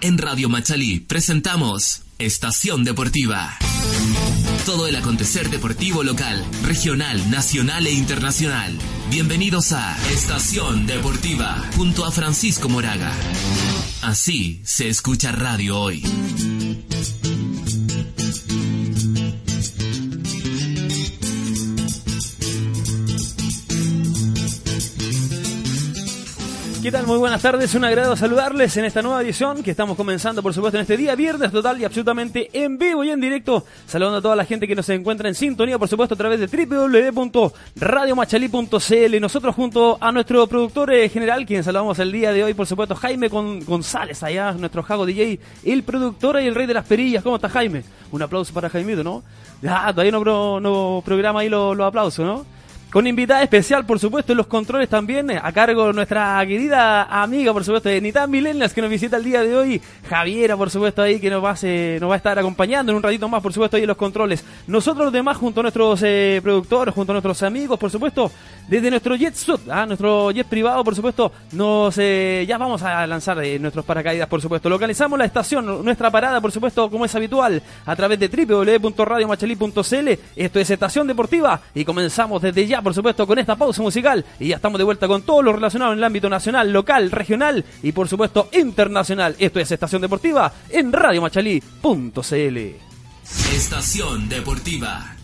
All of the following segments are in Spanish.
En Radio Machalí presentamos Estación Deportiva. Todo el acontecer deportivo local, regional, nacional e internacional. Bienvenidos a Estación Deportiva junto a Francisco Moraga. Así se escucha radio hoy. ¿Qué tal? Muy buenas tardes, un agrado saludarles en esta nueva edición que estamos comenzando, por supuesto, en este día viernes total y absolutamente en vivo y en directo. Saludando a toda la gente que nos encuentra en sintonía, por supuesto, a través de www.radiomachalí.cl. Nosotros junto a nuestro productor eh, general, quien saludamos el día de hoy, por supuesto, Jaime González, allá, nuestro Jago DJ, el productor y el rey de las perillas. ¿Cómo está Jaime? Un aplauso para Jaimito, ¿no? Ah, todavía no, no programa ahí los aplausos, ¿no? Con invitada especial, por supuesto, en los controles también, eh, a cargo de nuestra querida amiga, por supuesto, de Nitan Milenias, que nos visita el día de hoy. Javiera, por supuesto, ahí que nos va, a, nos va a estar acompañando en un ratito más, por supuesto, ahí en los controles. Nosotros los demás, junto a nuestros eh, productores, junto a nuestros amigos, por supuesto, desde nuestro jet suit, ¿ah? nuestro jet privado, por supuesto, nos eh, ya vamos a lanzar nuestros paracaídas, por supuesto. Localizamos la estación, nuestra parada, por supuesto, como es habitual, a través de www.radiomachalí.cl. Esto es Estación Deportiva y comenzamos desde ya por supuesto, con esta pausa musical. Y ya estamos de vuelta con todo lo relacionado en el ámbito nacional, local, regional y, por supuesto, internacional. Esto es Estación Deportiva en radiomachalí.cl. Estación Deportiva.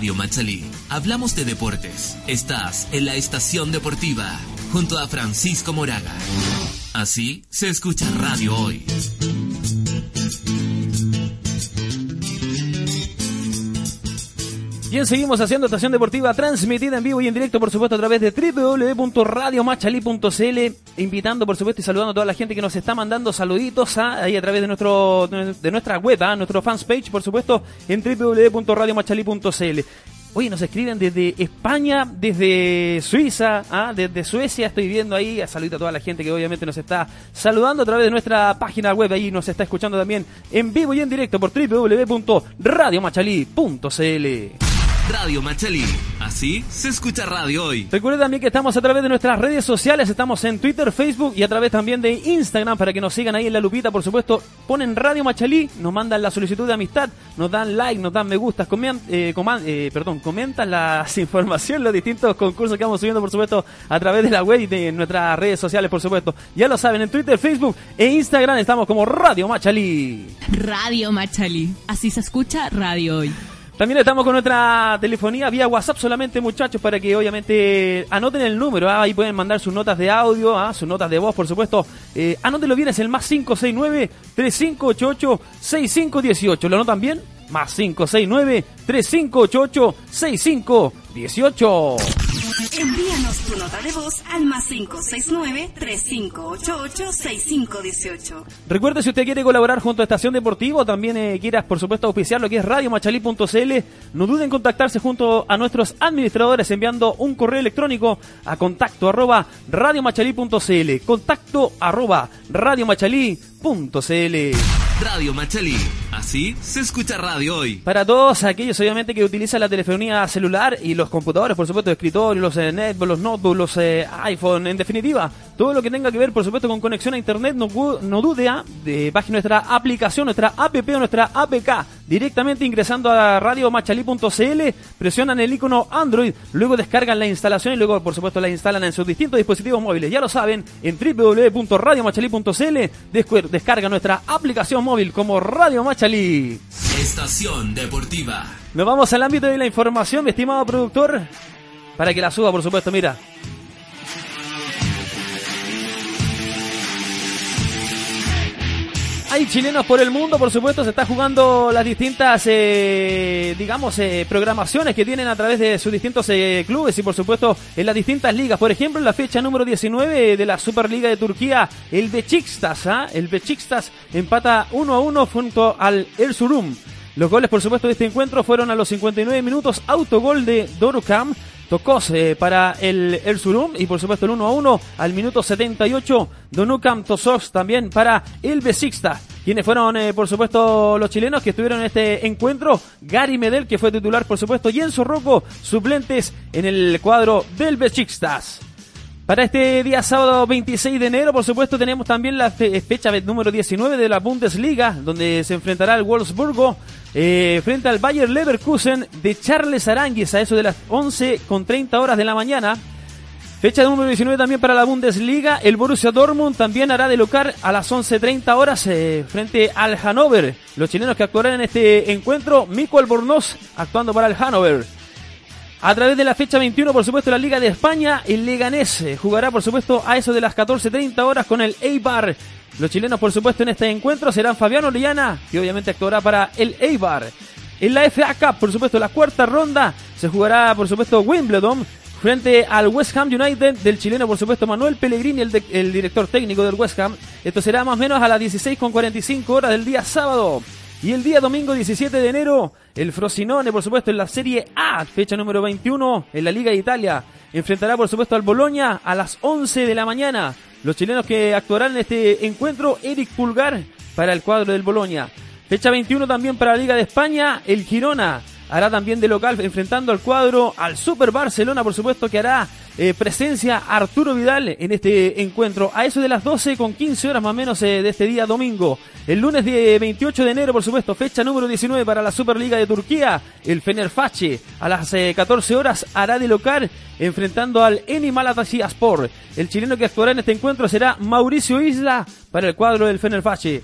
Radio Machalí. Hablamos de deportes. Estás en la estación deportiva junto a Francisco Moraga. Así se escucha radio hoy. Bien, seguimos haciendo estación deportiva transmitida en vivo y en directo, por supuesto, a través de www.radiomachalí.cl, invitando, por supuesto, y saludando a toda la gente que nos está mandando saluditos ¿ah? ahí a través de nuestro de nuestra web, ¿ah? nuestro fans page, por supuesto, en www.radiomachalí.cl. Oye, nos escriben desde España, desde Suiza, ¿ah? desde Suecia, estoy viendo ahí, saludito a toda la gente que obviamente nos está saludando a través de nuestra página web, ahí nos está escuchando también en vivo y en directo por www.radiomachalí.cl. Radio Machalí. Así se escucha radio hoy. Recuerden también que estamos a través de nuestras redes sociales, estamos en Twitter, Facebook y a través también de Instagram para que nos sigan ahí en la lupita, por supuesto. Ponen Radio Machalí, nos mandan la solicitud de amistad, nos dan like, nos dan me gustas, eh, eh, perdón, comentan las informaciones, los distintos concursos que vamos subiendo, por supuesto, a través de la web y de nuestras redes sociales, por supuesto. Ya lo saben, en Twitter, Facebook e Instagram estamos como Radio Machalí. Radio Machalí. Así se escucha radio hoy. También estamos con nuestra telefonía vía WhatsApp solamente, muchachos, para que obviamente anoten el número. ¿ah? Ahí pueden mandar sus notas de audio, ¿ah? sus notas de voz, por supuesto. Eh, anótenlo bien, es el más 569-3588-6518. ¿Lo anotan bien? Más 569-3588-6518. Envíanos tu nota de voz al más 569-3588-6518. Recuerde, si usted quiere colaborar junto a Estación Deportivo, también eh, quieras, por supuesto, auspiciar lo que es radiomachalí.cl, no duden en contactarse junto a nuestros administradores enviando un correo electrónico a contacto arroba radiomachalí.cl. Contacto arroba radiomachalí.cl. Radio Machalí. Así se escucha radio hoy. Para todos aquellos, obviamente, que utilizan la telefonía celular y los computadores, por supuesto, escritorio, los eh, netbooks, los notebooks, los eh, iPhone, en definitiva, todo lo que tenga que ver, por supuesto, con conexión a Internet, no, no dude a de bajar nuestra aplicación, nuestra app o nuestra APK, directamente ingresando a radiomachalí.cl, presionan el icono Android, luego descargan la instalación y luego, por supuesto, la instalan en sus distintos dispositivos móviles. Ya lo saben, en www.radiomachalí.cl descargan nuestra aplicación móvil como Radio Machalí. Estación Deportiva. Nos vamos al ámbito de la información, mi estimado productor, para que la suba, por supuesto, mira. Hay chilenos por el mundo, por supuesto, se está jugando las distintas, eh, digamos, eh, programaciones que tienen a través de sus distintos eh, clubes y, por supuesto, en las distintas ligas. Por ejemplo, en la fecha número 19 de la Superliga de Turquía, el Besiktas, ¿ah? el Besiktas empata 1 a 1 junto al El Surum. Los goles, por supuesto, de este encuentro fueron a los 59 minutos, autogol de Dorukam Tocos para el, el Surum y por supuesto el 1 a 1 al minuto 78 Donukam Tosos también para el Besixta. Quienes fueron, eh, por supuesto, los chilenos que estuvieron en este encuentro. Gary Medel, que fue titular, por supuesto, y Enzo Rocco, suplentes en el cuadro del Besixtas. Para este día sábado 26 de enero, por supuesto, tenemos también la fecha número 19 de la Bundesliga, donde se enfrentará el Wolfsburgo eh, frente al Bayer Leverkusen de Charles Aranguis a eso de las 11 con 30 horas de la mañana. Fecha número 19 también para la Bundesliga. El Borussia Dortmund también hará de local a las 11.30 horas eh, frente al Hannover. Los chilenos que actuarán en este encuentro, Mico Albornoz actuando para el Hannover. A través de la fecha 21, por supuesto, la Liga de España, el Leganés eh, jugará, por supuesto, a eso de las 14.30 horas con el Eibar. Los chilenos, por supuesto, en este encuentro serán Fabiano Orellana, que obviamente actuará para el Eibar. En la FA Cup, por supuesto, la cuarta ronda, se jugará, por supuesto, Wimbledon frente al West Ham United del chileno, por supuesto, Manuel Pellegrini, el, el director técnico del West Ham. Esto será más o menos a las 16.45 horas del día sábado. Y el día domingo 17 de enero, el Frosinone, por supuesto, en la Serie A, fecha número 21, en la Liga de Italia, enfrentará, por supuesto, al Boloña a las 11 de la mañana. Los chilenos que actuarán en este encuentro, Eric Pulgar, para el cuadro del Boloña. Fecha 21 también para la Liga de España, el Girona hará también de local enfrentando al cuadro al Super Barcelona, por supuesto que hará eh, presencia Arturo Vidal en este encuentro a eso de las 12 con 15 horas más o menos eh, de este día domingo. El lunes de 28 de enero, por supuesto, fecha número 19 para la Superliga de Turquía, el Fenerbahce a las 14 eh, horas hará de local enfrentando al Eni Sport. El chileno que actuará en este encuentro será Mauricio Isla para el cuadro del Fenerbahce.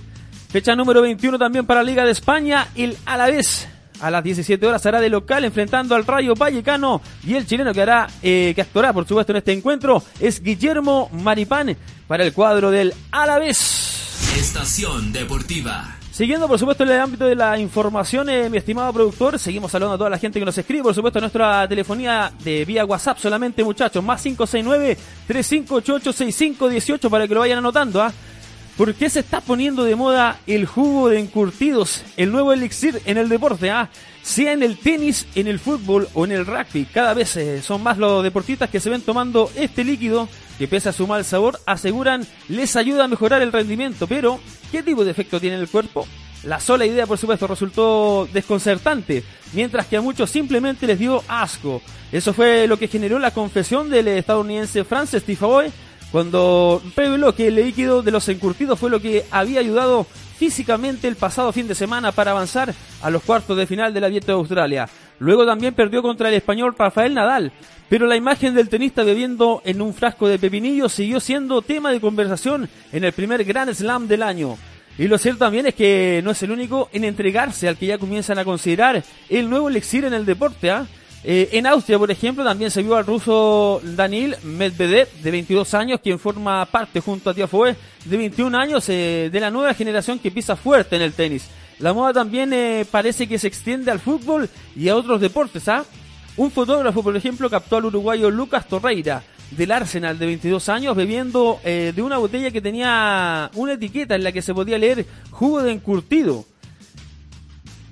Fecha número 21 también para la Liga de España, el Alavés a las 17 horas hará de local enfrentando al Rayo Vallecano y el chileno que hará eh, que actuará por supuesto en este encuentro es Guillermo Maripán para el cuadro del Alavés. Estación Deportiva. Siguiendo, por supuesto, en el ámbito de la información, eh, mi estimado productor, seguimos saludando a toda la gente que nos escribe, por supuesto, nuestra telefonía de vía WhatsApp solamente, muchachos, más 569-3588-6518 para que lo vayan anotando, ¿ah? ¿Por qué se está poniendo de moda el jugo de encurtidos, el nuevo elixir en el deporte? ¿ah? Sea en el tenis, en el fútbol o en el rugby. Cada vez eh, son más los deportistas que se ven tomando este líquido que pese a su mal sabor, aseguran les ayuda a mejorar el rendimiento. Pero, ¿qué tipo de efecto tiene en el cuerpo? La sola idea, por supuesto, resultó desconcertante, mientras que a muchos simplemente les dio asco. Eso fue lo que generó la confesión del estadounidense Francis Tifaboy cuando reveló que el líquido de los encurtidos fue lo que había ayudado físicamente el pasado fin de semana para avanzar a los cuartos de final del Abierto de Australia. Luego también perdió contra el español Rafael Nadal, pero la imagen del tenista bebiendo en un frasco de pepinillo siguió siendo tema de conversación en el primer Grand Slam del año. Y lo cierto también es que no es el único en entregarse al que ya comienzan a considerar el nuevo elixir en el deporte. ¿ah? En Austria, por ejemplo, también se vio al ruso Daniil Medvedev, de 22 años, quien forma parte junto a Tiafoe, de 21 años, eh, de la nueva generación que pisa fuerte en el tenis. La moda también eh, parece que se extiende al fútbol y a otros deportes. ¿ah? Un fotógrafo, por ejemplo, captó al uruguayo Lucas Torreira, del Arsenal, de 22 años, bebiendo de una botella que tenía una etiqueta en la que se podía leer jugo de encurtido.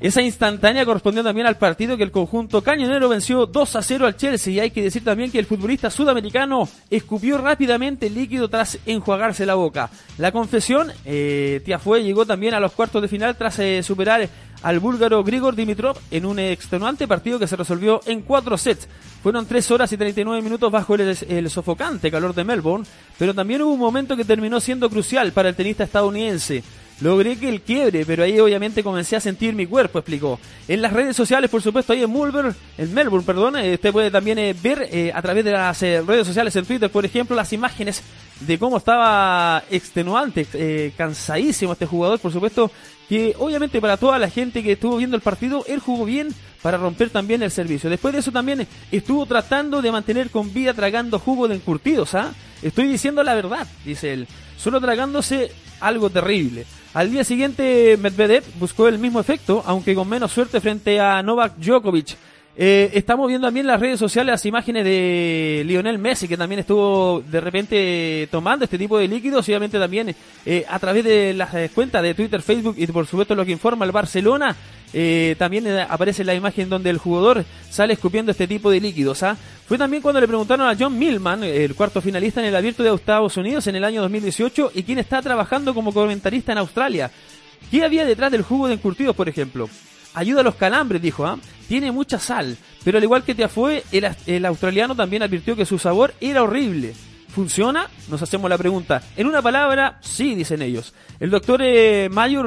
Esa instantánea correspondió también al partido que el conjunto cañonero venció 2 a 0 al Chelsea y hay que decir también que el futbolista sudamericano escupió rápidamente el líquido tras enjuagarse la boca. La confesión, eh, Tiafue llegó también a los cuartos de final tras eh, superar al búlgaro Grigor Dimitrov en un extenuante partido que se resolvió en cuatro sets. Fueron 3 horas y 39 minutos bajo el, el, sofocante calor de Melbourne, pero también hubo un momento que terminó siendo crucial para el tenista estadounidense. Logré que el quiebre, pero ahí obviamente comencé a sentir mi cuerpo, explicó. En las redes sociales, por supuesto, ahí en Melbourne, en Melbourne, perdón, eh, usted puede también eh, ver eh, a través de las redes sociales, en Twitter, por ejemplo, las imágenes de cómo estaba extenuante, cansadísimo este jugador, por supuesto, que obviamente para toda la gente que estuvo viendo el partido, él jugó bien para romper también el servicio. Después de eso también estuvo tratando de mantener con vida tragando jugo de encurtidos, ¿ah? Estoy diciendo la verdad, dice él, solo tragándose algo terrible. Al día siguiente, Medvedev buscó el mismo efecto, aunque con menos suerte frente a Novak Djokovic. Eh, estamos viendo también en las redes sociales las imágenes de Lionel Messi, que también estuvo de repente tomando este tipo de líquidos, y obviamente también eh, a través de las eh, cuentas de Twitter, Facebook y por supuesto lo que informa el Barcelona, eh, también aparece la imagen donde el jugador sale escupiendo este tipo de líquidos. ¿ah? Fue también cuando le preguntaron a John Millman, el cuarto finalista en el Abierto de Estados Unidos en el año 2018, y quien está trabajando como comentarista en Australia. ¿Qué había detrás del jugo de encurtidos, por ejemplo? Ayuda a los calambres, dijo. ¿ah? Tiene mucha sal, pero al igual que Tiafoe, el, el australiano también advirtió que su sabor era horrible. ¿Funciona? Nos hacemos la pregunta. En una palabra, sí, dicen ellos. El doctor eh, Mayo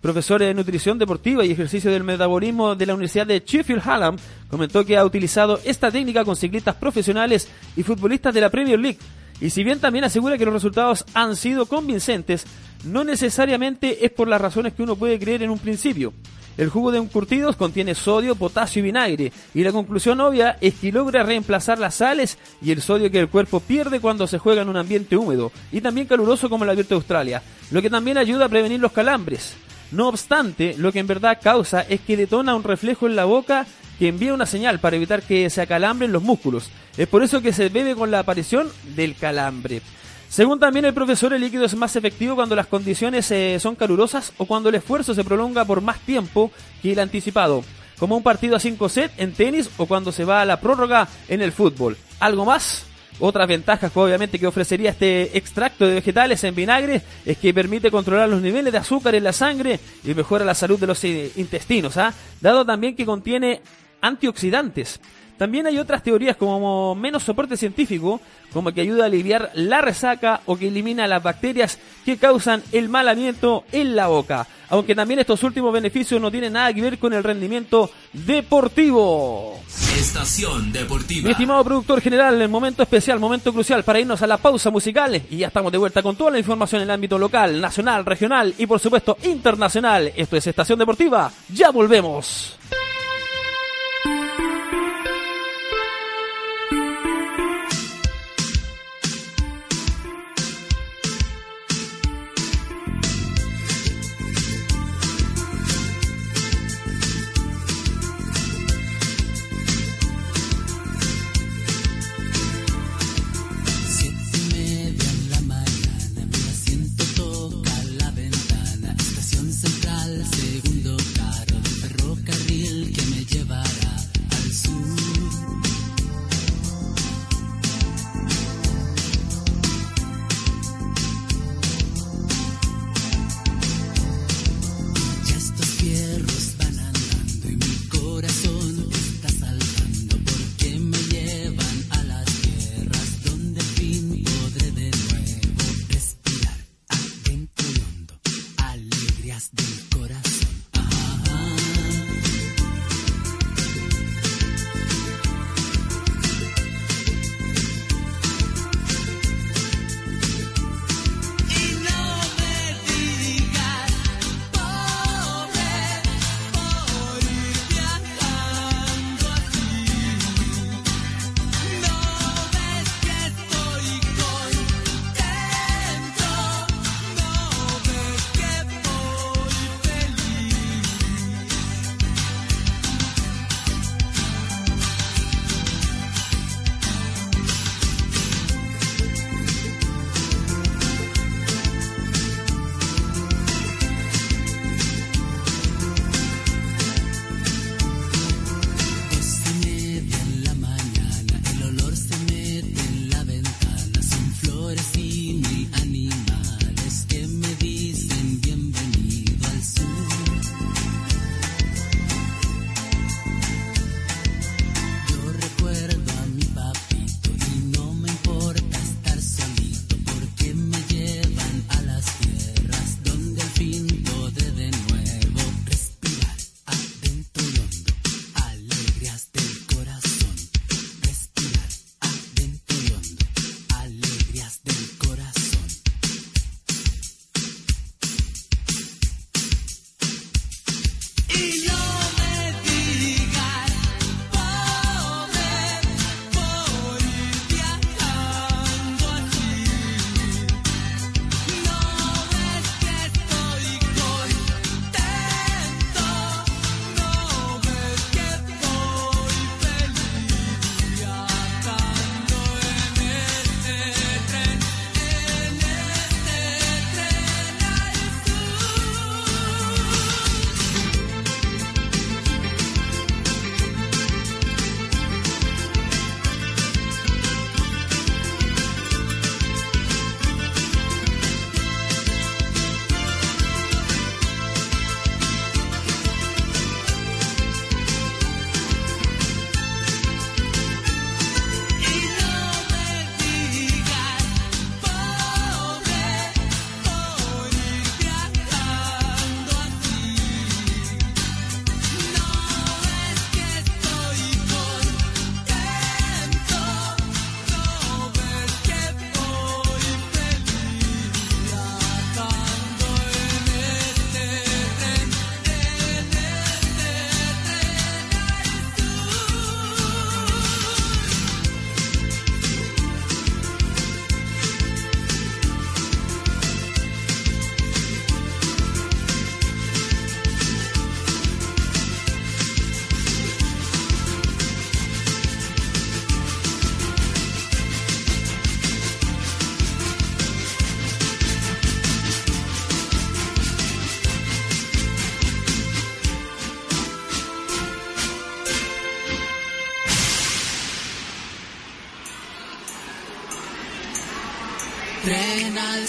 profesor de nutrición deportiva y ejercicio del metabolismo de la Universidad de Sheffield Hallam, comentó que ha utilizado esta técnica con ciclistas profesionales y futbolistas de la Premier League. Y si bien también asegura que los resultados han sido convincentes, no necesariamente es por las razones que uno puede creer en un principio. El jugo de encurtidos contiene sodio, potasio y vinagre, y la conclusión obvia es que logra reemplazar las sales y el sodio que el cuerpo pierde cuando se juega en un ambiente húmedo y también caluroso como el abierto de Australia, lo que también ayuda a prevenir los calambres. No obstante, lo que en verdad causa es que detona un reflejo en la boca que envía una señal para evitar que se acalambren los músculos. Es por eso que se bebe con la aparición del calambre. Según también el profesor, el líquido es más efectivo cuando las condiciones eh, son calurosas o cuando el esfuerzo se prolonga por más tiempo que el anticipado, como un partido a 5 set en tenis o cuando se va a la prórroga en el fútbol. ¿Algo más? Otras ventajas obviamente que ofrecería este extracto de vegetales en vinagre es que permite controlar los niveles de azúcar en la sangre y mejora la salud de los intestinos, ¿ah? dado también que contiene antioxidantes. También hay otras teorías como menos soporte científico, como que ayuda a aliviar la resaca o que elimina las bacterias que causan el mal aliento en la boca. Aunque también estos últimos beneficios no tienen nada que ver con el rendimiento deportivo. Estación Deportiva. Mi estimado productor general, el momento especial, momento crucial para irnos a la pausa musical y ya estamos de vuelta con toda la información en el ámbito local, nacional, regional y por supuesto internacional. Esto es Estación Deportiva. Ya volvemos.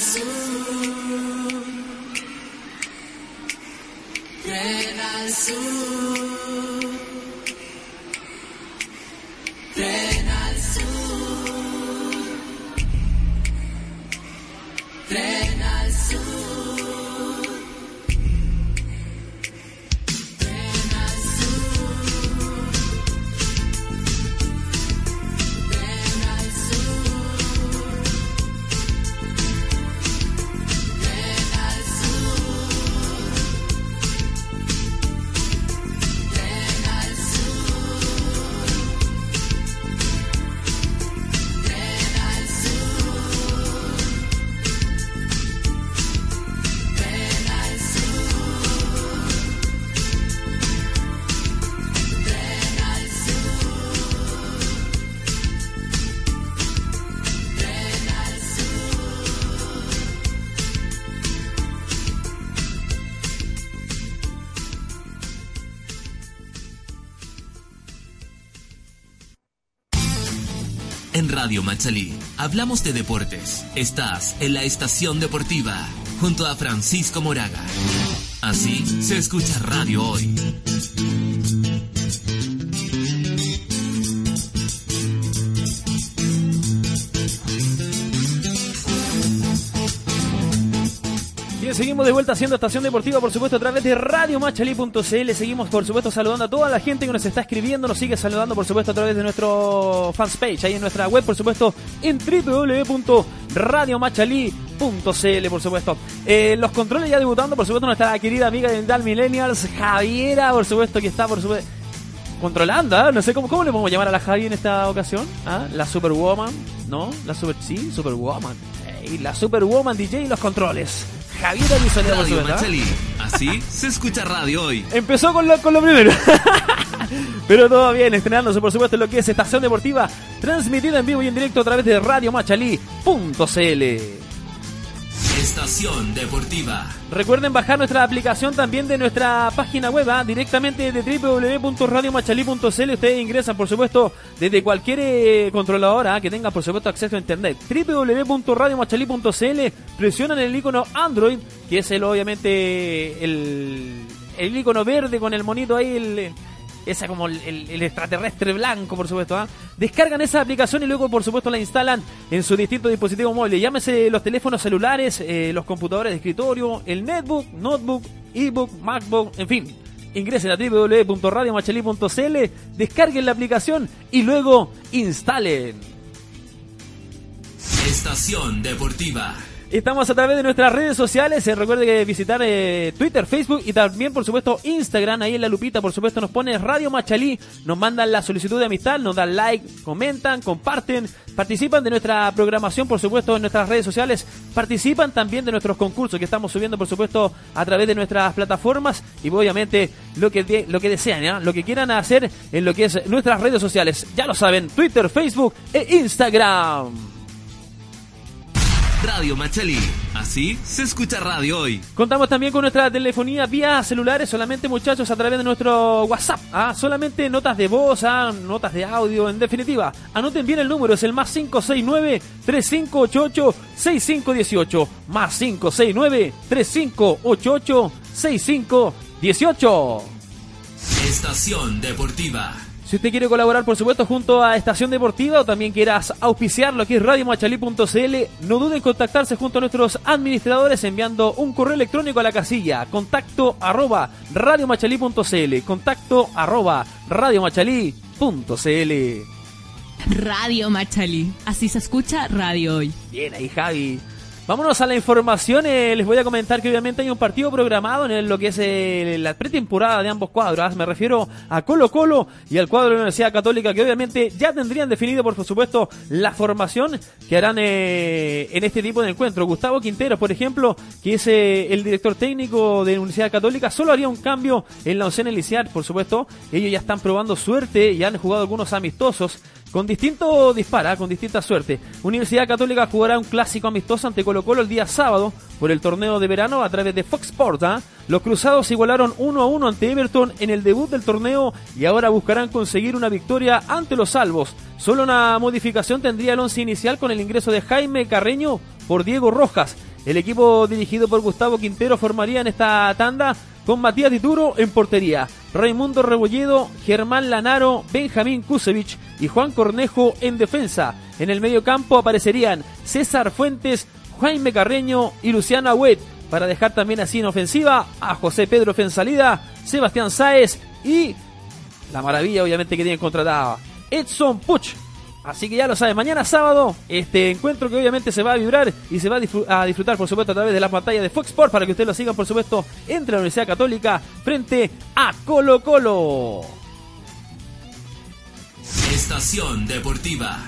Sweet. Radio Machalí hablamos de deportes. Estás en la estación deportiva junto a Francisco Moraga. Así se escucha radio hoy. Seguimos de vuelta haciendo estación deportiva, por supuesto, a través de radiomachalí.cl. Seguimos, por supuesto, saludando a toda la gente que nos está escribiendo, nos sigue saludando, por supuesto, a través de nuestro fans page, ahí en nuestra web, por supuesto, en www.radiomachalí.cl, por supuesto. Eh, los controles ya debutando, por supuesto, nuestra querida amiga de Dal Millennials, Javiera, por supuesto, que está, por supuesto, controlando, ¿ah? no sé cómo, cómo le podemos llamar a la Javi en esta ocasión, ¿Ah? la Superwoman, ¿no? La Super, sí, Superwoman. Ey, la Superwoman DJ y los controles. Javiera Bisonera, por Radio. Machalí. Así se escucha radio hoy. Empezó con lo, con lo primero. Pero todo bien, estrenándose por supuesto lo que es Estación Deportiva, transmitida en vivo y en directo a través de radiomachalí.cl. Estación deportiva. Recuerden bajar nuestra aplicación también de nuestra página web, ¿ah? directamente de www.radiomachalí.cl. Ustedes ingresan, por supuesto, desde cualquier eh, controladora que tenga, por supuesto, acceso a internet. www.radiomachalí.cl. Presionan el icono Android, que es el, obviamente, el, el icono verde con el monito ahí, el, esa como el, extraterrestre blanco, por supuesto. ¿ah? Descargan esa aplicación y luego, por supuesto, la instalan en su distinto dispositivo móvil. Llámese los teléfonos celulares, eh, los computadores de escritorio, el netbook, notebook, ebook, macbook, en fin. Ingresen a www.radiomachalí.cl, descarguen la aplicación y luego instalen. Estación deportiva. Estamos a través de nuestras redes sociales. Eh, recuerde que visitar eh, Twitter, Facebook y también, por supuesto, Instagram. Ahí en la lupita, por supuesto, nos pone Radio Machalí. Nos mandan la solicitud de amistad, nos dan like, comentan, comparten, participan de nuestra programación, por supuesto, en nuestras redes sociales. Participan también de nuestros concursos que estamos subiendo, por supuesto, a través de nuestras plataformas. Y obviamente, lo que, lo que desean, lo que quieran hacer en lo que es nuestras redes sociales. Ya lo saben, Twitter, Facebook e Instagram. Radio Machalí. Así se escucha radio hoy. Contamos también con nuestra telefonía vía celulares, solamente muchachos a través de nuestro WhatsApp, ¿ah? solamente notas de voz, ¿ah? notas de audio, en definitiva. Anoten bien el número, es el más 569-3588-6518, más 569-3588-6518. Estación deportiva. Si usted quiere colaborar, por supuesto, junto a Estación Deportiva o también quieras auspiciar lo que es radiomachalí.cl, no duden en contactarse junto a nuestros administradores enviando un correo electrónico a la casilla contacto arroba radiomachalí.cl contacto arroba radiomachalí.cl Radio Machalí. Así se escucha radio hoy. Bien ahí, Javi. Vámonos a la información. eh, les voy a comentar que obviamente hay un partido programado en lo que es eh, la pretemporada de ambos cuadros. ah, Me refiero a Colo Colo y al cuadro de la Universidad Católica que obviamente ya tendrían definido, por supuesto, la formación que harán eh, en este tipo de encuentro. Gustavo Quintero, por ejemplo, que es eh, el director técnico de la Universidad Católica, solo haría un cambio en la oncena inicial, por supuesto. Ellos ya están probando suerte y han jugado algunos amistosos con distinto dispara, con distinta suerte. Universidad Católica jugará un clásico amistoso ante Colo Colo el día sábado por el torneo de verano a través de Fox Sports. ¿ah? Los cruzados igualaron 1 a 1 ante Everton en el debut del torneo y ahora buscarán conseguir una victoria ante los salvos. Solo una modificación tendría el once inicial con el ingreso de Jaime Carreño por Diego Rojas. El equipo dirigido por Gustavo Quintero formaría en esta tanda con Matías Dituro en portería, Raimundo Rebolledo, Germán Lanaro, Benjamín Kusevich y Juan Cornejo en defensa. En el medio campo aparecerían César Fuentes, Jaime Carreño y Luciano Agüet, para dejar también así en ofensiva a José Pedro Fensalida, Sebastián Sáez y la maravilla obviamente que tienen contratada, Edson Puch. Así que ya lo saben, mañana sábado, este encuentro que obviamente se va a vibrar y se va a disfrutar, por supuesto, a través de la pantalla de Fox Sports para que ustedes lo sigan, por supuesto, entre la Universidad Católica frente a Colo Colo. Estación deportiva.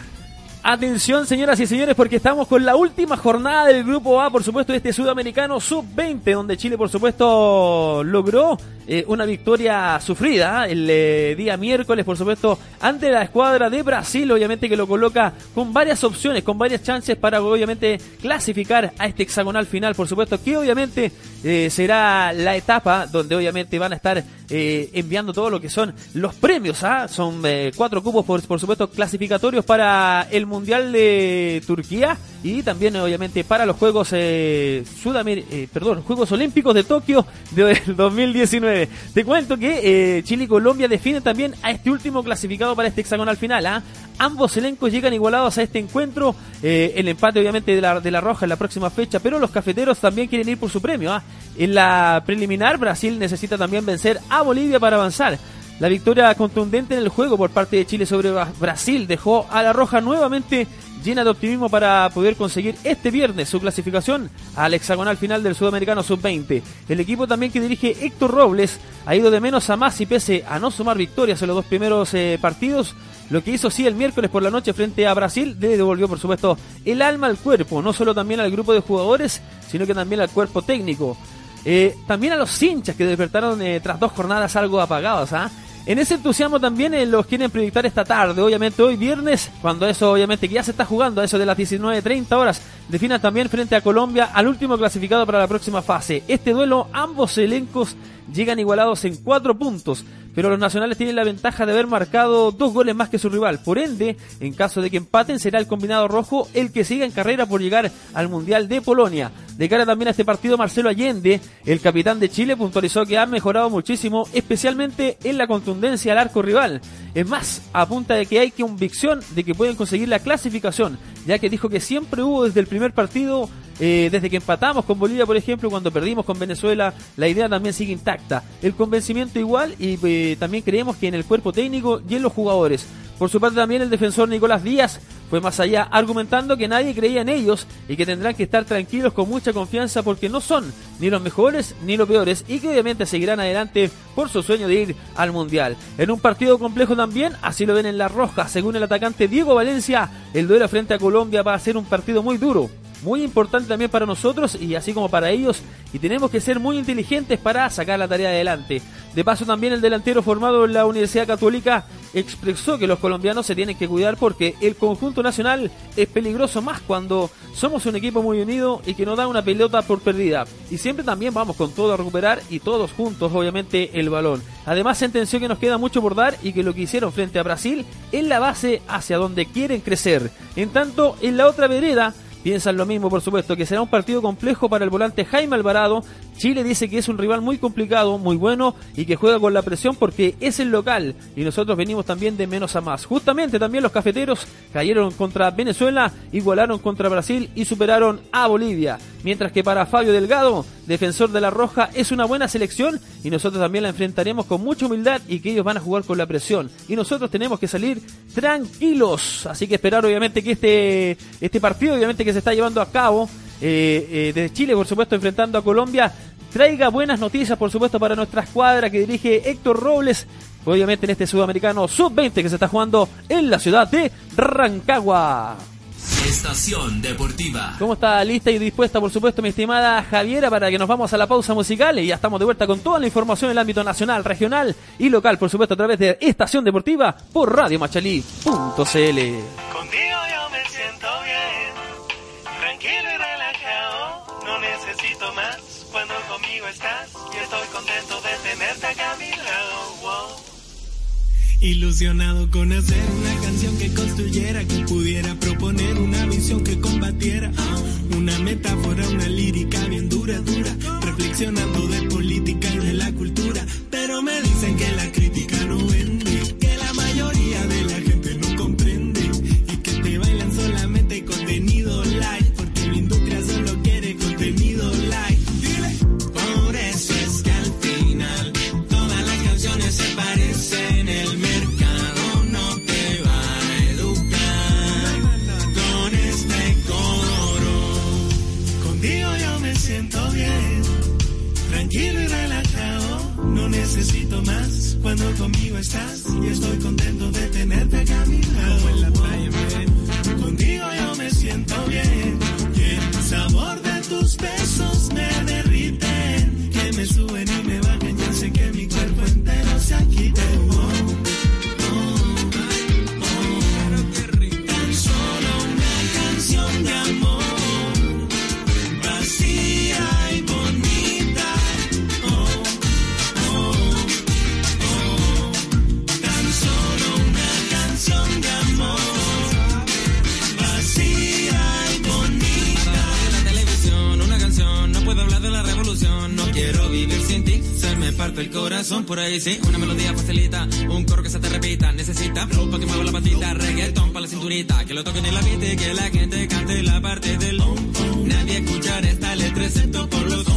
Atención, señoras y señores, porque estamos con la última jornada del Grupo A, por supuesto, de este sudamericano sub-20, donde Chile, por supuesto, logró eh, una victoria sufrida el eh, día miércoles, por supuesto, ante la escuadra de Brasil, obviamente que lo coloca con varias opciones, con varias chances para, obviamente, clasificar a este hexagonal final, por supuesto, que obviamente eh, será la etapa donde, obviamente, van a estar enviando todo lo que son los premios. ¿ah? Son cuatro cupos, por, por supuesto, clasificatorios para el Mundial de Turquía y también, obviamente, para los Juegos eh, eh perdón, Juegos Olímpicos de Tokio del 2019. Te cuento que eh, Chile y Colombia definen también a este último clasificado para este hexagonal final. ¿ah? Ambos elencos llegan igualados a este encuentro. Eh, el empate, obviamente, de la, de la Roja en la próxima fecha, pero los cafeteros también quieren ir por su premio. ¿ah? En la preliminar, Brasil necesita también vencer a Bolivia para avanzar. La victoria contundente en el juego por parte de Chile sobre Brasil dejó a la Roja nuevamente llena de optimismo para poder conseguir este viernes su clasificación al hexagonal final del Sudamericano Sub-20. El equipo también que dirige Héctor Robles ha ido de menos a más y pese a no sumar victorias en los dos primeros eh, partidos, lo que hizo sí el miércoles por la noche frente a Brasil, le devolvió por supuesto el alma al cuerpo, no solo también al grupo de jugadores, sino que también al cuerpo técnico. Eh, también a los hinchas que despertaron eh, tras dos jornadas algo apagadas. ¿ah? En ese entusiasmo también eh, los quieren proyectar esta tarde, obviamente hoy viernes, cuando eso obviamente que ya se está jugando a eso de las 19.30 horas, defina también frente a Colombia al último clasificado para la próxima fase. Este duelo, ambos elencos llegan igualados en cuatro puntos pero los nacionales tienen la ventaja de haber marcado dos goles más que su rival. Por ende, en caso de que empaten, será el combinado rojo el que siga en carrera por llegar al Mundial de Polonia. De cara también a este partido, Marcelo Allende, el capitán de Chile, puntualizó que ha mejorado muchísimo, especialmente en la contundencia al arco rival. Es más, apunta de que hay convicción de que pueden conseguir la clasificación, ya que dijo que siempre hubo desde el primer partido eh, desde que empatamos con Bolivia, por ejemplo, cuando perdimos con Venezuela, la idea también sigue intacta. El convencimiento igual y eh, también creemos que en el cuerpo técnico y en los jugadores. Por su parte también el defensor Nicolás Díaz fue más allá, argumentando que nadie creía en ellos y que tendrán que estar tranquilos con mucha confianza porque no son ni los mejores ni los peores y que obviamente seguirán adelante por su sueño de ir al Mundial. En un partido complejo también, así lo ven en la roja, según el atacante Diego Valencia, el duelo frente a Colombia va a ser un partido muy duro muy importante también para nosotros y así como para ellos y tenemos que ser muy inteligentes para sacar la tarea adelante. De paso también el delantero formado en la Universidad Católica expresó que los colombianos se tienen que cuidar porque el conjunto nacional es peligroso más cuando somos un equipo muy unido y que no da una pelota por perdida. Y siempre también vamos con todo a recuperar y todos juntos obviamente el balón. Además sentenció que nos queda mucho por dar y que lo que hicieron frente a Brasil es la base hacia donde quieren crecer. En tanto, en la otra vereda, piensan lo mismo, por supuesto, que será un partido complejo para el volante Jaime Alvarado. Chile dice que es un rival muy complicado, muy bueno y que juega con la presión porque es el local y nosotros venimos también de menos a más. Justamente también los cafeteros cayeron contra Venezuela, igualaron contra Brasil y superaron a Bolivia. Mientras que para Fabio Delgado, defensor de la Roja, es una buena selección y nosotros también la enfrentaremos con mucha humildad y que ellos van a jugar con la presión. Y nosotros tenemos que salir tranquilos. Así que esperar obviamente que este, este partido, obviamente que se está llevando a cabo eh, eh, desde Chile, por supuesto, enfrentando a Colombia, traiga buenas noticias, por supuesto, para nuestra escuadra que dirige Héctor Robles, obviamente en este sudamericano sub-20 que se está jugando en la ciudad de Rancagua. Estación Deportiva. ¿Cómo está lista y dispuesta, por supuesto, mi estimada Javiera, para que nos vamos a la pausa musical? Y ya estamos de vuelta con toda la información en el ámbito nacional, regional y local, por supuesto, a través de Estación Deportiva por Radio Machalí.cl. Contigo yo me siento bien, tranquilo y relajado, no necesito más cuando conmigo estás Ilusionado con hacer una canción que construyera, que pudiera proponer una visión que combatiera. Una metáfora, una lírica bien dura, dura, reflexionando de política y de la cultura. Pero me dicen que la crítica no vende, que la mayoría de la gente no comprende y que te bailan solamente contenido necesito más cuando conmigo estás y estoy contento de tenerte acá. En la playa. Contigo yo me siento bien por ahí, sí. Una melodía facilita, un coro que se te repita. Necesita flow para que mueva la patita, reggaetón para la cinturita. Que lo toquen en la y que la gente cante la parte del Nadie escuchará esta letra excepto por los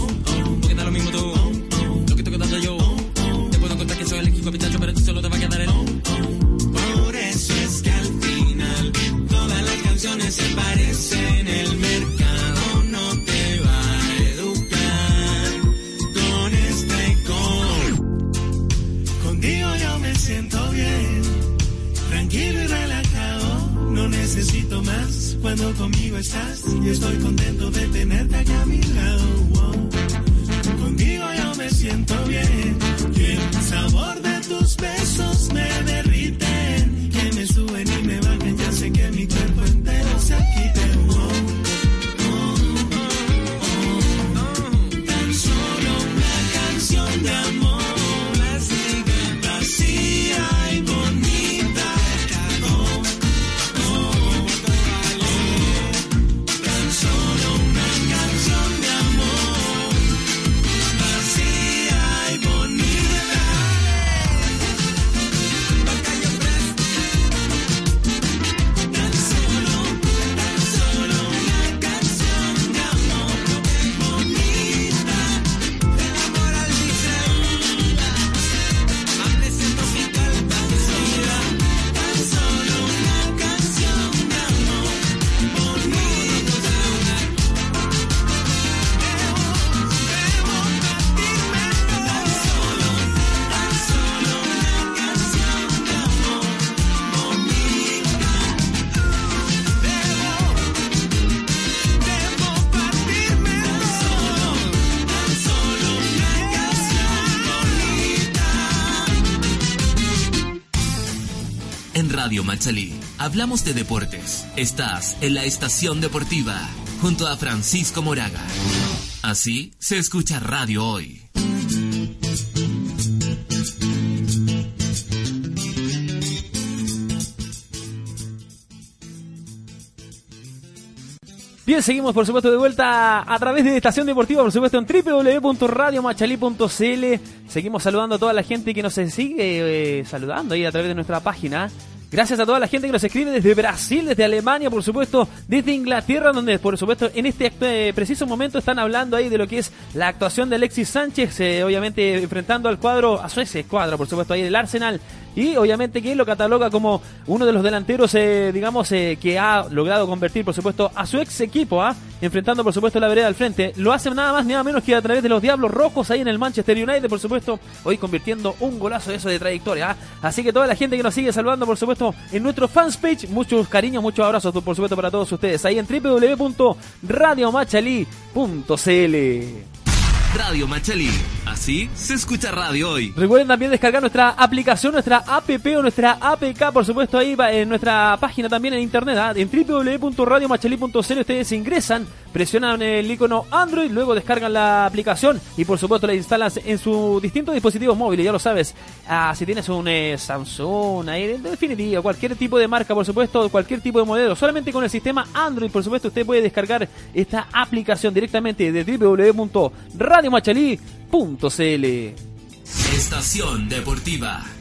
Radio Machalí hablamos de deportes. Estás en la estación deportiva junto a Francisco Moraga. Así se escucha Radio Hoy. Bien, seguimos por supuesto de vuelta a través de Estación Deportiva, por supuesto en www.radiomachalí.cl. Seguimos saludando a toda la gente que nos sigue eh, saludando ahí a través de nuestra página. Gracias a toda la gente que nos escribe desde Brasil, desde Alemania, por supuesto, desde Inglaterra, donde por supuesto en este eh, preciso momento están hablando ahí de lo que es la actuación de Alexis Sánchez, eh, obviamente enfrentando al cuadro, a su ese cuadro, por supuesto, ahí del Arsenal. Y obviamente que lo cataloga como uno de los delanteros, eh, digamos, eh, que ha logrado convertir, por supuesto, a su ex equipo, ¿ah? enfrentando, por supuesto, la vereda al frente. Lo hace nada más ni nada menos que a través de los Diablos Rojos ahí en el Manchester United, por supuesto, hoy convirtiendo un golazo de eso de trayectoria. ¿ah? Así que toda la gente que nos sigue saludando, por supuesto, en nuestro fans page, muchos cariños, muchos abrazos, por supuesto, para todos ustedes, ahí en www.radiomachalí.cl. Radio Machalí. Así se escucha Radio Hoy. Recuerden también descargar nuestra aplicación, nuestra app o nuestra APK, por supuesto, ahí en nuestra página también en internet, ¿ah? en www.radiomachalí.cl. Ustedes ingresan, presionan el icono Android, luego descargan la aplicación y, por supuesto, la instalan en sus distintos dispositivos móviles. Ya lo sabes, Ah, si tienes un eh, Samsung, en definitiva, cualquier tipo de marca, por supuesto, cualquier tipo de modelo, solamente con el sistema Android, por supuesto, usted puede descargar esta aplicación directamente de www.radiomachalí.cl. Estación Deportiva.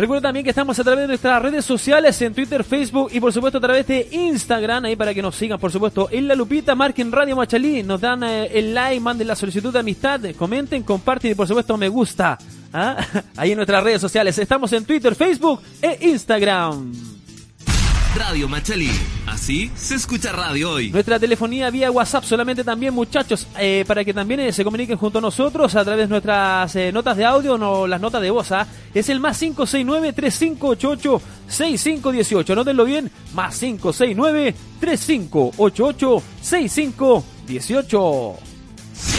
Recuerda también que estamos a través de nuestras redes sociales, en Twitter, Facebook y por supuesto a través de Instagram, ahí para que nos sigan, por supuesto, en la lupita, marquen Radio Machalí, nos dan eh, el like, manden la solicitud de amistad, comenten, comparten y por supuesto me gusta. ¿ah? Ahí en nuestras redes sociales, estamos en Twitter, Facebook e Instagram. Radio Machalí. Así se escucha Radio Hoy. Nuestra telefonía vía WhatsApp solamente también, muchachos, eh, para que también eh, se comuniquen junto a nosotros a través de nuestras eh, notas de audio o las notas de voz. ¿ah? Es el más 569-3588-6518. Anótenlo bien, más 569-3588-6518.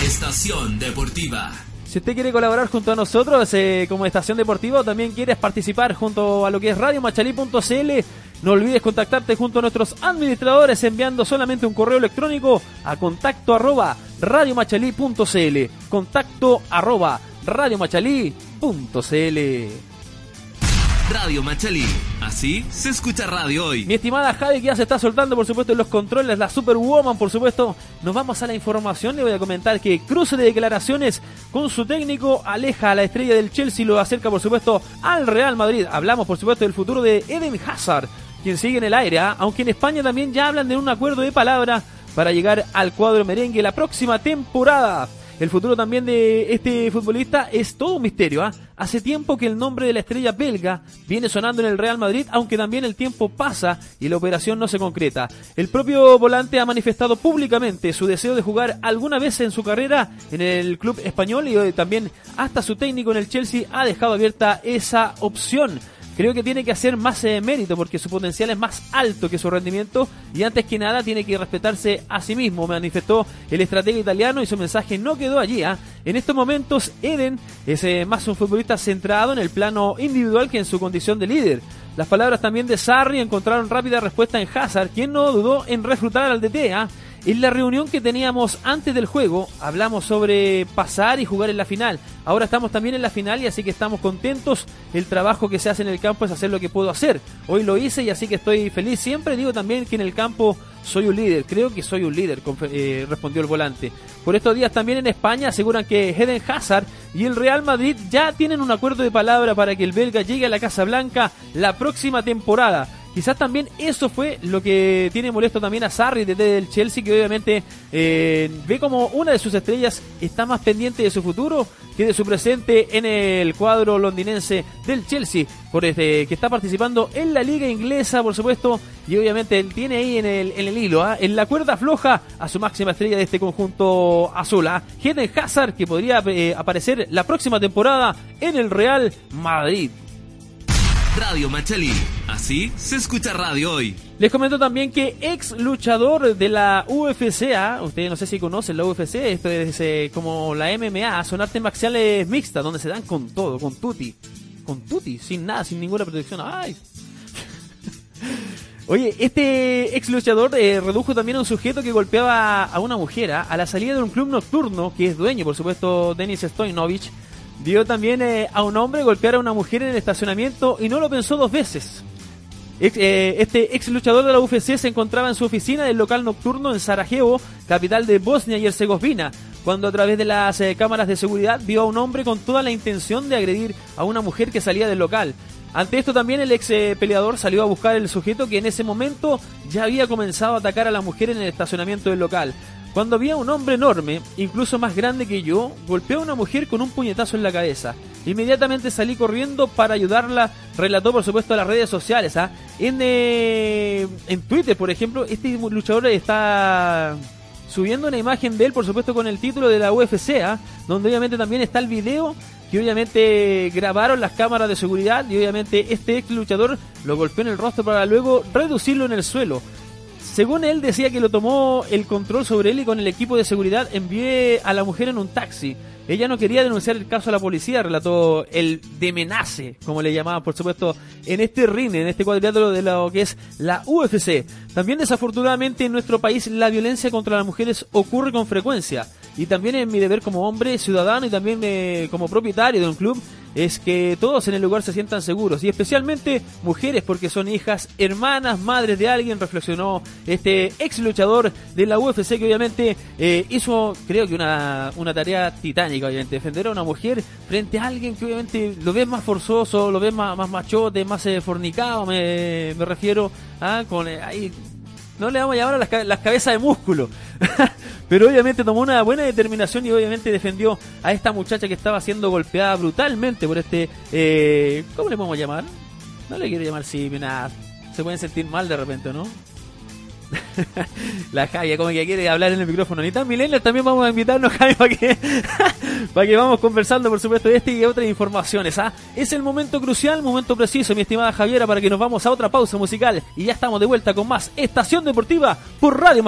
Estación Deportiva. Si usted quiere colaborar junto a nosotros eh, como estación deportiva o también quieres participar junto a lo que es radiomachalí.cl, no olvides contactarte junto a nuestros administradores enviando solamente un correo electrónico a contacto arroba radiomachalí.cl. Contacto arroba radiomachalí.cl. Radio Machalí. Así se escucha radio hoy. Mi estimada Javi, que ya se está soltando, por supuesto, en los controles, la Superwoman, por supuesto. Nos vamos a la información. Le voy a comentar que cruce de declaraciones con su técnico aleja a la estrella del Chelsea lo acerca, por supuesto, al Real Madrid. Hablamos, por supuesto, del futuro de Eden Hazard, quien sigue en el aire, ¿ah? aunque en España también ya hablan de un acuerdo de palabra para llegar al cuadro merengue la próxima temporada. El futuro también de este futbolista es todo un misterio. ¿ah? Hace tiempo que el nombre de la estrella belga viene sonando en el Real Madrid, aunque también el tiempo pasa y la operación no se concreta. El propio volante ha manifestado públicamente su deseo de jugar alguna vez en su carrera en el club español y eh, también hasta su técnico en el Chelsea ha dejado abierta esa opción creo que tiene que hacer más eh, mérito porque su potencial es más alto que su rendimiento y antes que nada tiene que respetarse a sí mismo, manifestó el estratega italiano y su mensaje no quedó allí. ¿ah? En estos momentos Eden es eh, más un futbolista centrado en el plano individual que en su condición de líder. Las palabras también de Sarri encontraron rápida respuesta en Hazard, quien no dudó en refutar al DT. En la reunión que teníamos antes del juego, hablamos sobre pasar y jugar en la final. Ahora estamos también en la final y así que estamos contentos. El trabajo que se hace en el campo es hacer lo que puedo hacer. Hoy lo hice y así que estoy feliz. Siempre digo también que en el campo soy un líder. Creo que soy un líder, eh, respondió el volante. Por estos días también en España aseguran que Eden Hazard y el Real Madrid ya tienen un acuerdo de palabra para que el belga llegue a la Casa Blanca la próxima temporada. Quizás también eso fue lo que tiene molesto también a Sarri desde el Chelsea, que obviamente eh, ve como una de sus estrellas está más pendiente de su futuro que de su presente en el cuadro londinense del Chelsea, por este, que está participando en la liga inglesa, por supuesto, y obviamente él tiene ahí en el, en el hilo, ¿ah? en la cuerda floja a su máxima estrella de este conjunto azul, ¿ah? Hazard, que podría eh, aparecer la próxima temporada en el Real Madrid. Radio Machalí. Así se escucha radio hoy. Les comento también que ex luchador de la UFC, ¿ah? ustedes no sé si conocen la UFC, esto es eh, como la MMA, son artes marciales mixtas, donde se dan con todo, con tutti. Con tutti, sin nada, sin ninguna protección. ¡Ay! Oye, este ex luchador eh, redujo también a un sujeto que golpeaba a una mujer ¿ah? a la salida de un club nocturno, que es dueño, por supuesto, Denis Stoinovich Vio también eh, a un hombre golpear a una mujer en el estacionamiento y no lo pensó dos veces. Eh, este ex luchador de la UFC se encontraba en su oficina del local nocturno en Sarajevo, capital de Bosnia y Herzegovina, cuando a través de las eh, cámaras de seguridad vio a un hombre con toda la intención de agredir a una mujer que salía del local. Ante esto también el ex peleador salió a buscar el sujeto que en ese momento ya había comenzado a atacar a la mujer en el estacionamiento del local. Cuando había un hombre enorme, incluso más grande que yo, golpeó a una mujer con un puñetazo en la cabeza. Inmediatamente salí corriendo para ayudarla, relató por supuesto a las redes sociales. ¿ah? En, eh, en Twitter, por ejemplo, este luchador está subiendo una imagen de él, por supuesto, con el título de la UFC, ¿ah? donde obviamente también está el video que obviamente grabaron las cámaras de seguridad y obviamente este ex luchador lo golpeó en el rostro para luego reducirlo en el suelo. Según él decía que lo tomó el control sobre él y con el equipo de seguridad envié a la mujer en un taxi. Ella no quería denunciar el caso a la policía, relató el demenace, como le llamaban, por supuesto, en este ring, en este cuadrilátero de lo que es la UFC. También desafortunadamente en nuestro país la violencia contra las mujeres ocurre con frecuencia. Y también en mi deber como hombre, ciudadano y también eh, como propietario de un club, es que todos en el lugar se sientan seguros y especialmente mujeres porque son hijas, hermanas, madres de alguien, reflexionó este ex luchador de la UFC que obviamente eh, hizo creo que una, una tarea titánica, obviamente, defender a una mujer frente a alguien que obviamente lo ves más forzoso, lo ves más, más machote, más eh, fornicado, me, me refiero, a con eh, ahí no le vamos a llamar a las, las cabezas de músculo. Pero obviamente tomó una buena determinación y obviamente defendió a esta muchacha que estaba siendo golpeada brutalmente por este... Eh, ¿Cómo le podemos llamar? No le quiero llamar si nada. Se pueden sentir mal de repente, ¿no? La Javi, como que quiere hablar en el micrófono. Ni tan también vamos a invitarnos, Javi, para que, para que vamos conversando, por supuesto, de este y otras informaciones. ¿ah? Es el momento crucial, momento preciso, mi estimada Javiera, para que nos vamos a otra pausa musical. Y ya estamos de vuelta con más Estación Deportiva por Radio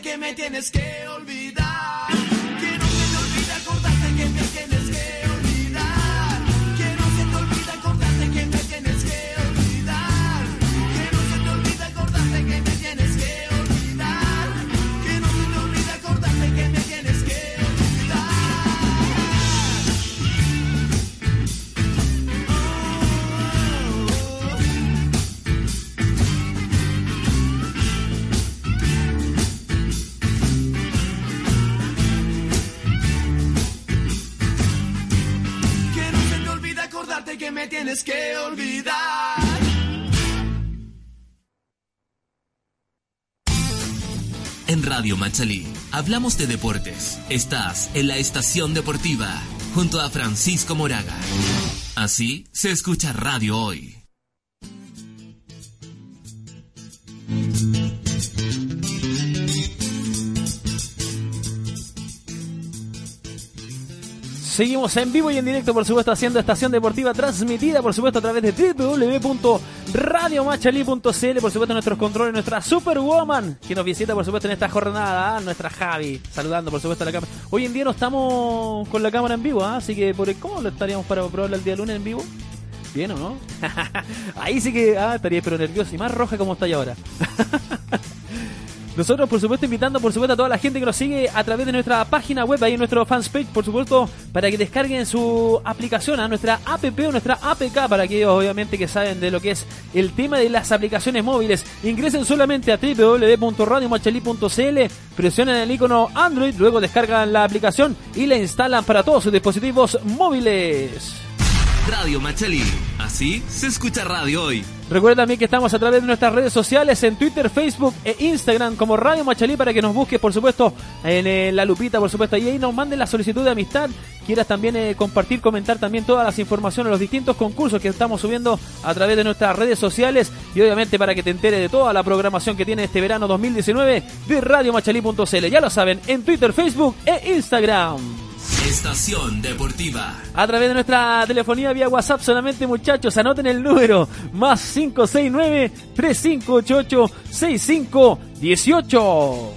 que me tienes que olvidar. Radio Machalí hablamos de deportes. Estás en la estación deportiva junto a Francisco Moraga. Así se escucha Radio Hoy. Seguimos en vivo y en directo, por supuesto, haciendo estación deportiva transmitida, por supuesto, a través de www.radiomachalí.cl, por supuesto, nuestros controles, nuestra Superwoman, que nos visita, por supuesto, en esta jornada, ¿ah? nuestra Javi, saludando, por supuesto, a la cámara. Hoy en día no estamos con la cámara en vivo, ¿ah? así que, por ¿cómo lo estaríamos para probarlo el día lunes en vivo? Bien o no? Ahí sí que ah, estaría pero nervioso y más roja como está ahora. Nosotros, por supuesto, invitando, por supuesto, a toda la gente que nos sigue a través de nuestra página web, ahí en nuestro fanspage, por supuesto, para que descarguen su aplicación, a nuestra app o nuestra APK, para aquellos, obviamente, que saben de lo que es el tema de las aplicaciones móviles. Ingresen solamente a www.radiomachalí.cl, presionen el icono Android, luego descargan la aplicación y la instalan para todos sus dispositivos móviles. Radio Machalí. Así se escucha Radio Hoy. Recuerda también que estamos a través de nuestras redes sociales en Twitter, Facebook e Instagram como Radio Machalí para que nos busques, por supuesto, en eh, la lupita, por supuesto, y ahí nos manden la solicitud de amistad. Quieras también eh, compartir, comentar también todas las informaciones, los distintos concursos que estamos subiendo a través de nuestras redes sociales y obviamente para que te enteres de toda la programación que tiene este verano 2019 de radiomachalí.cl. Ya lo saben, en Twitter, Facebook e Instagram. Estación Deportiva. A través de nuestra telefonía vía WhatsApp solamente muchachos, anoten el número más 569-3588-6518.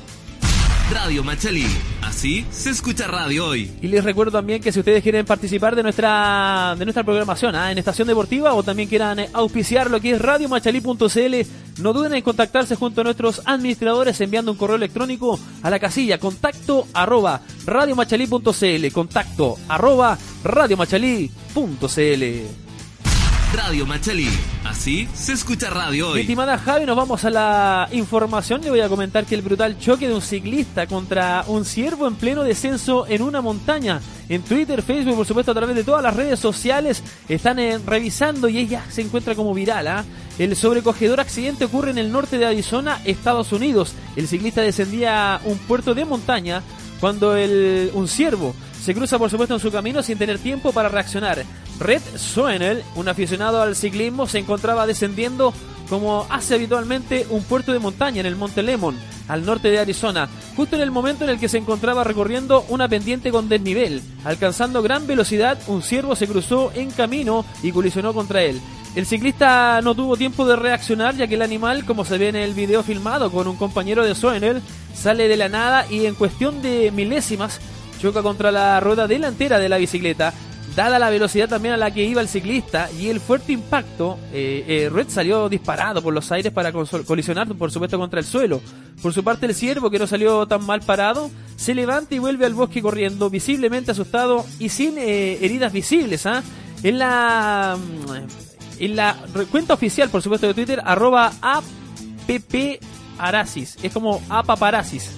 Radio Machalí. Así se escucha Radio Hoy. Y les recuerdo también que si ustedes quieren participar de nuestra de nuestra programación ¿ah? en Estación Deportiva o también quieran eh, auspiciar lo que es radiomachalí.cl, no duden en contactarse junto a nuestros administradores enviando un correo electrónico a la casilla contacto arroba radiomachalí.cl contacto arroba radiomachalí.cl Radio Machalí. Así se escucha radio Mi hoy. estimada Javi, nos vamos a la información. Le voy a comentar que el brutal choque de un ciclista contra un ciervo en pleno descenso en una montaña. En Twitter, Facebook, por supuesto, a través de todas las redes sociales, están eh, revisando y ella se encuentra como viral. ¿ah? El sobrecogedor accidente ocurre en el norte de Arizona, Estados Unidos. El ciclista descendía un puerto de montaña cuando el, un ciervo se cruza por supuesto en su camino sin tener tiempo para reaccionar. Red Soenel, un aficionado al ciclismo, se encontraba descendiendo como hace habitualmente un puerto de montaña en el Monte Lemon, al norte de Arizona, justo en el momento en el que se encontraba recorriendo una pendiente con desnivel. Alcanzando gran velocidad, un ciervo se cruzó en camino y colisionó contra él. El ciclista no tuvo tiempo de reaccionar ya que el animal, como se ve en el video filmado con un compañero de Soenel, sale de la nada y en cuestión de milésimas choca contra la rueda delantera de la bicicleta. Dada la velocidad también a la que iba el ciclista y el fuerte impacto, eh, eh, Red salió disparado por los aires para colisionar, por supuesto, contra el suelo. Por su parte, el ciervo, que no salió tan mal parado, se levanta y vuelve al bosque corriendo, visiblemente asustado y sin eh, heridas visibles. ¿ah? En la mm, en la cuenta oficial, por supuesto, de Twitter, arroba apparasis. Es como apaparasis.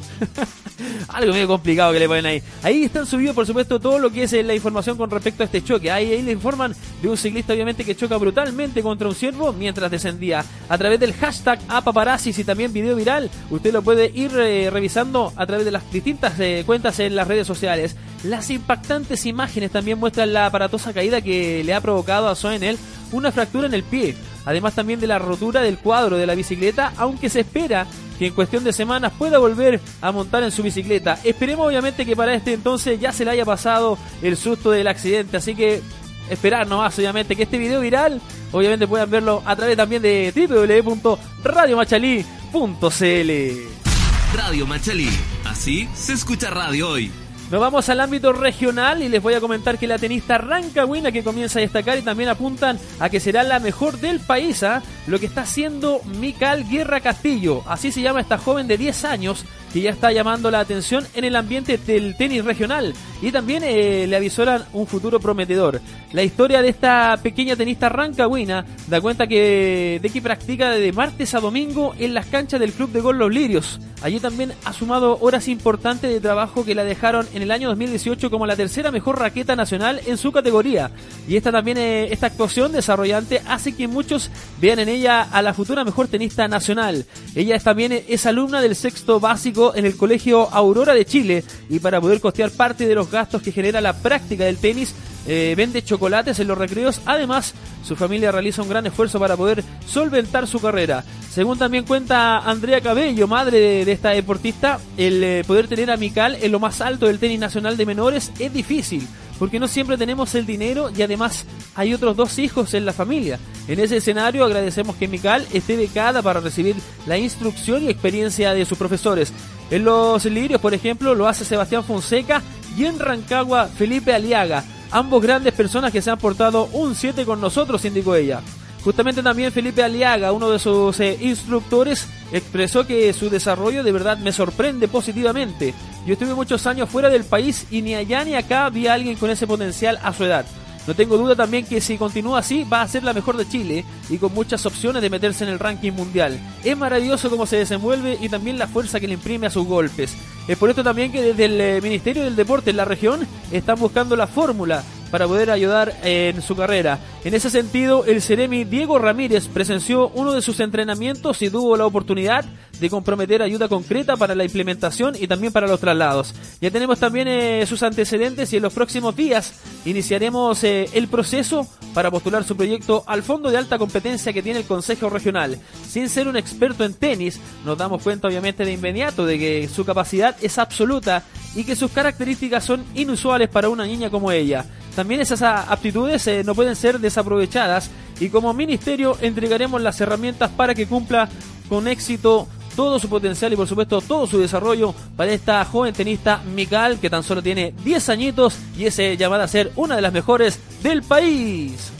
Algo medio complicado que le ponen ahí. Ahí están subidos, por supuesto, todo lo que es eh, la información con respecto a este choque. Ahí, ahí le informan de un ciclista, obviamente, que choca brutalmente contra un ciervo mientras descendía. A través del hashtag apaparasis y también video viral, usted lo puede ir eh, revisando a través de las distintas eh, cuentas en las redes sociales. Las impactantes imágenes también muestran la aparatosa caída que le ha provocado a Soenel una fractura en el pie. Además también de la rotura del cuadro de la bicicleta, aunque se espera que en cuestión de semanas pueda volver a montar en su bicicleta. Esperemos obviamente que para este entonces ya se le haya pasado el susto del accidente, así que esperar nomás obviamente que este video viral, obviamente puedan verlo a través también de www.radiomachalí.cl. Radio Machalí. Así se escucha radio hoy. Nos vamos al ámbito regional y les voy a comentar que la tenista Rancagüina que comienza a destacar y también apuntan a que será la mejor del país, ¿ah? lo que está haciendo Mical Guerra Castillo, así se llama esta joven de 10 años que ya está llamando la atención en el ambiente del tenis regional y también eh, le avisoran un futuro prometedor. La historia de esta pequeña tenista rancagüina da cuenta que de que practica de martes a domingo en las canchas del club de gol Los Lirios. Allí también ha sumado horas importantes de trabajo que la dejaron en el año 2018 como la tercera mejor raqueta nacional en su categoría. Y esta también eh, esta actuación desarrollante hace que muchos vean en ella a la futura mejor tenista nacional. Ella también eh, es alumna del sexto básico en el Colegio Aurora de Chile y para poder costear parte de los gastos que genera la práctica del tenis eh, vende chocolates en los recreos. Además, su familia realiza un gran esfuerzo para poder solventar su carrera. Según también cuenta Andrea Cabello, madre de, esta deportista, el eh, poder tener a Mical en lo más alto del tenis nacional de menores es difícil. Porque no siempre tenemos el dinero y además hay otros dos hijos en la familia. En ese escenario agradecemos que Mical esté becada para recibir la instrucción y experiencia de sus profesores. En los lirios, por ejemplo, lo hace Sebastián Fonseca y en Rancagua Felipe Aliaga. Ambos grandes personas que se han portado un 7 con nosotros, indicó ella. Justamente también Felipe Aliaga, uno de sus eh, instructores, expresó que su desarrollo de verdad me sorprende positivamente. Yo estuve muchos años fuera del país y ni allá ni acá vi a alguien con ese potencial a su edad. No tengo duda también que si continúa así va a ser la mejor de Chile y con muchas opciones de meterse en el ranking mundial. Es maravilloso cómo se desenvuelve y también la fuerza que le imprime a sus golpes. Es por esto también que desde el eh, Ministerio del Deporte en la región están buscando la fórmula para poder ayudar en su carrera. En ese sentido, el Ceremi Diego Ramírez presenció uno de sus entrenamientos y tuvo la oportunidad de comprometer ayuda concreta para la implementación y también para los traslados. Ya tenemos también eh, sus antecedentes y en los próximos días iniciaremos eh, el proceso para postular su proyecto al fondo de alta competencia que tiene el Consejo Regional. Sin ser un experto en tenis, nos damos cuenta obviamente de inmediato de que su capacidad es absoluta y que sus características son inusuales para una niña como ella. También esas aptitudes eh, no pueden ser desaprovechadas y como ministerio entregaremos las herramientas para que cumpla con éxito todo su potencial y por supuesto todo su desarrollo para esta joven tenista Mical que tan solo tiene 10 añitos y es eh, llamada a ser una de las mejores del país.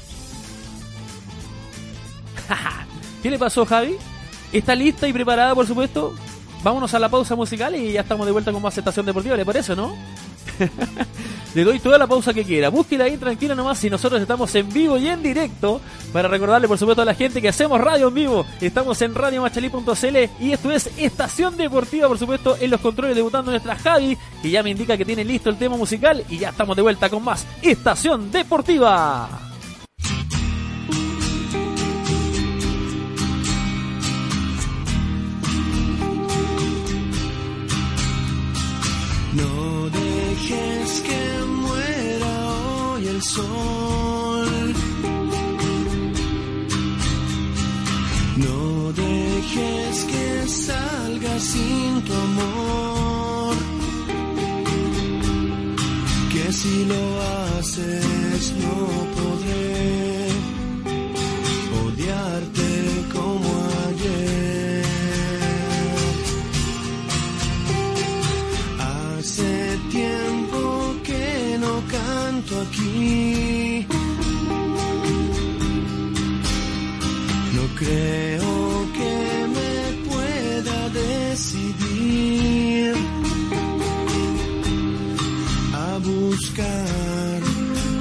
¿Qué le pasó Javi? ¿Está lista y preparada por supuesto? Vámonos a la pausa musical y ya estamos de vuelta con más estación deportiva, ¿le parece, no? le doy toda la pausa que quiera. Búsquela ahí tranquila nomás si nosotros estamos en vivo y en directo. Para recordarle, por supuesto, a la gente que hacemos radio en vivo. Estamos en radiomachalí.cl y esto es Estación Deportiva, por supuesto, en los controles debutando nuestra Javi, que ya me indica que tiene listo el tema musical y ya estamos de vuelta con más Estación Deportiva. Sol. No dejes que salga sin tu amor. Que si lo haces no podré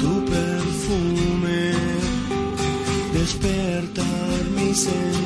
tu perfume, despertar mi sentir.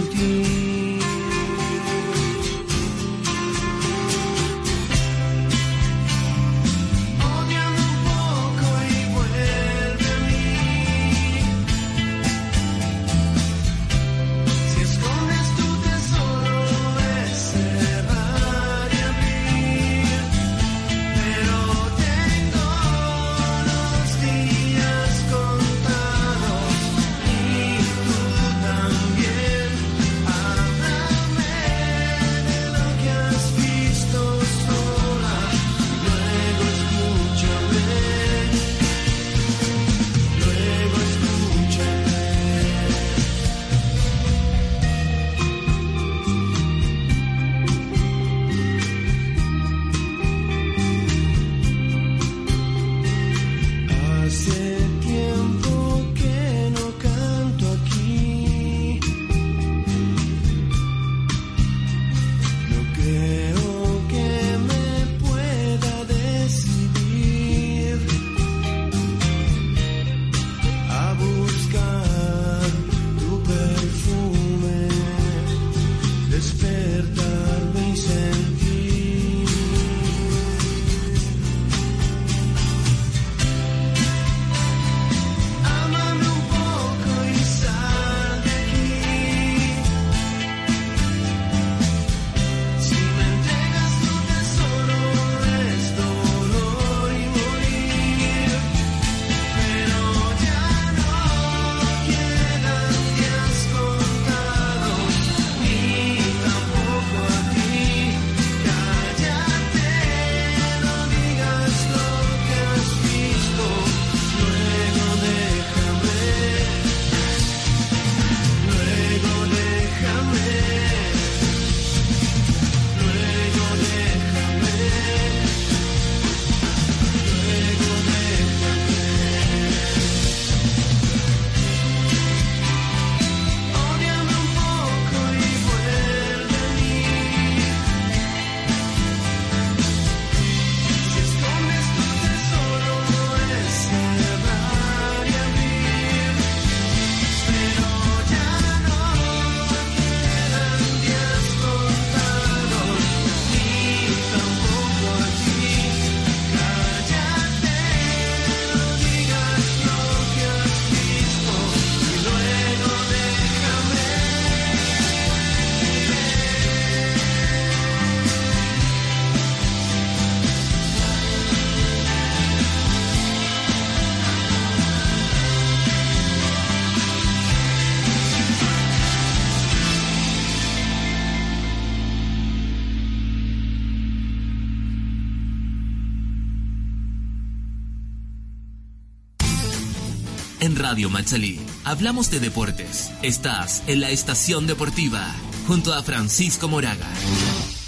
Radio Machalí hablamos de deportes. Estás en la estación deportiva junto a Francisco Moraga.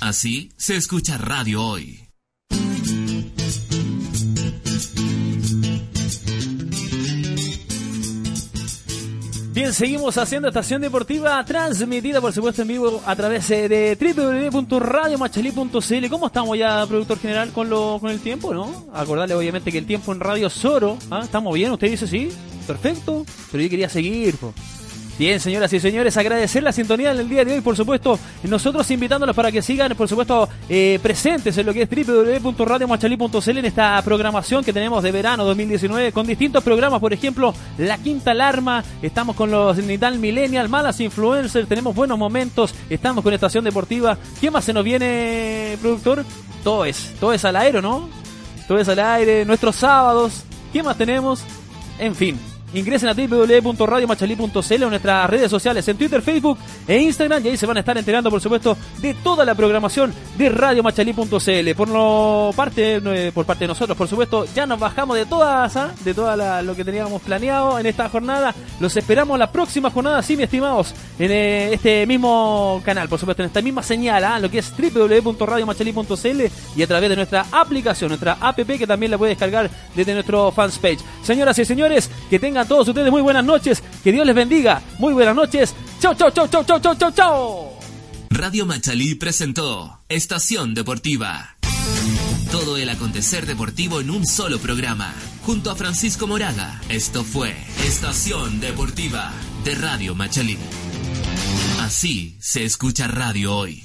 Así se escucha Radio Hoy. Seguimos haciendo estación deportiva transmitida, por supuesto, en vivo a través de www.radiomachalí.cl. ¿Cómo estamos ya, productor general, con lo con el tiempo, no? Acordarle, obviamente, que el tiempo en Radio Soro, ¿ah? ¿estamos bien? ¿Usted dice sí? Perfecto, pero yo quería seguir, po. Bien, señoras y señores, agradecer la sintonía del día de hoy, por supuesto, nosotros invitándolos para que sigan, por supuesto, eh, presentes en lo que es www.radiomachalí.cl en esta programación que tenemos de verano 2019 con distintos programas, por ejemplo, La Quinta Alarma, estamos con los Nital Millennial, Malas Influencers, tenemos buenos momentos, estamos con Estación Deportiva. ¿Qué más se nos viene, productor? Todo es, todo es al aire, ¿no? Todo es al aire, nuestros sábados, ¿qué más tenemos? En fin, Ingresen a www.radiomachalí.cl o nuestras redes sociales en Twitter, Facebook e Instagram y ahí se van a estar enterando, por supuesto, de toda la programación de radiomachalí.cl. Por lo parte, eh, por parte de nosotros, por supuesto, ya nos bajamos de todas, ¿ah? de toda la- lo que teníamos planeado en esta jornada. Los esperamos la próxima jornada, sí, mi estimados, en eh, este mismo canal, por supuesto, en esta misma señal, ¿ah? lo que es www.radiomachalí.cl y a través de nuestra aplicación, nuestra app que también la puede descargar desde nuestro fans page. Señoras y señores, que tengan todos ustedes muy buenas noches, que Dios les bendiga, muy buenas noches. Chau, chau, chau, chau, chau, chau, chau, chau. Radio Machalí presentó Estación Deportiva. Todo el acontecer deportivo en un solo programa. Junto a Francisco Moraga. Esto fue Estación Deportiva de Radio Machalí. Así se escucha radio hoy.